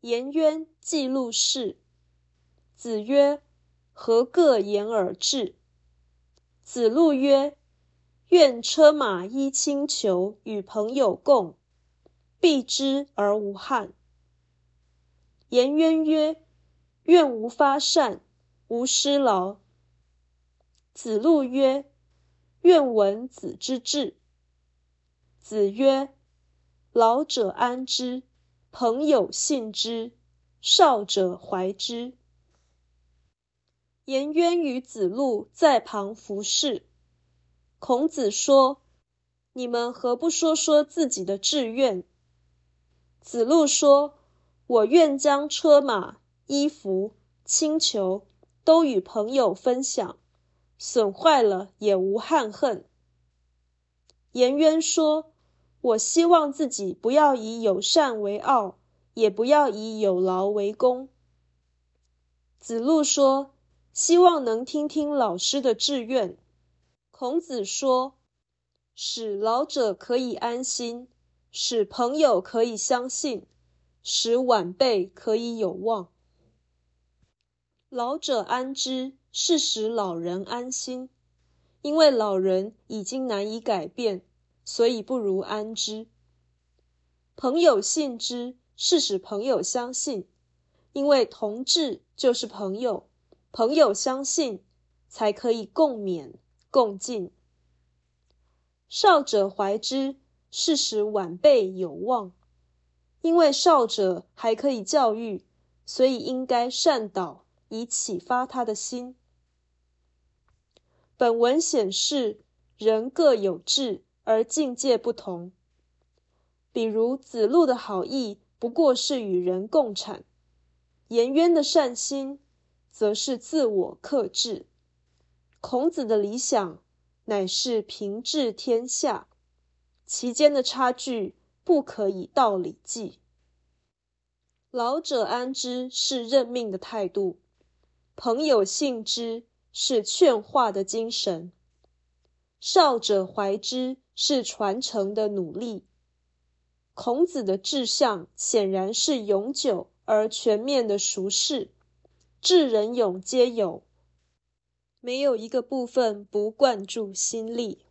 颜渊记录事。子曰：“何各言而至？”子路曰：“愿车马衣轻裘，与朋友共，避之而无憾。”颜渊曰：“愿无发善，无失劳。”子路曰：“愿闻子之志。”子曰：“老者安之，朋友信之，少者怀之。”颜渊与子路在旁服侍。孔子说：“你们何不说说自己的志愿？”子路说：“我愿将车马、衣服、轻裘都与朋友分享，损坏了也无憾恨。”颜渊说。我希望自己不要以友善为傲，也不要以有劳为功。子路说：“希望能听听老师的志愿。”孔子说：“使老者可以安心，使朋友可以相信，使晚辈可以有望。老者安之，是使老人安心，因为老人已经难以改变。”所以不如安之。朋友信之，是使朋友相信，因为同志就是朋友，朋友相信，才可以共勉共进。少者怀之，是使晚辈有望，因为少者还可以教育，所以应该善导，以启发他的心。本文显示，人各有志。而境界不同，比如子路的好意不过是与人共产，颜渊的善心则是自我克制，孔子的理想乃是平治天下，其间的差距不可以道理计。老者安之是认命的态度，朋友信之是劝化的精神，少者怀之。是传承的努力。孔子的志向显然是永久而全面的熟视，智人勇皆有，没有一个部分不灌注心力。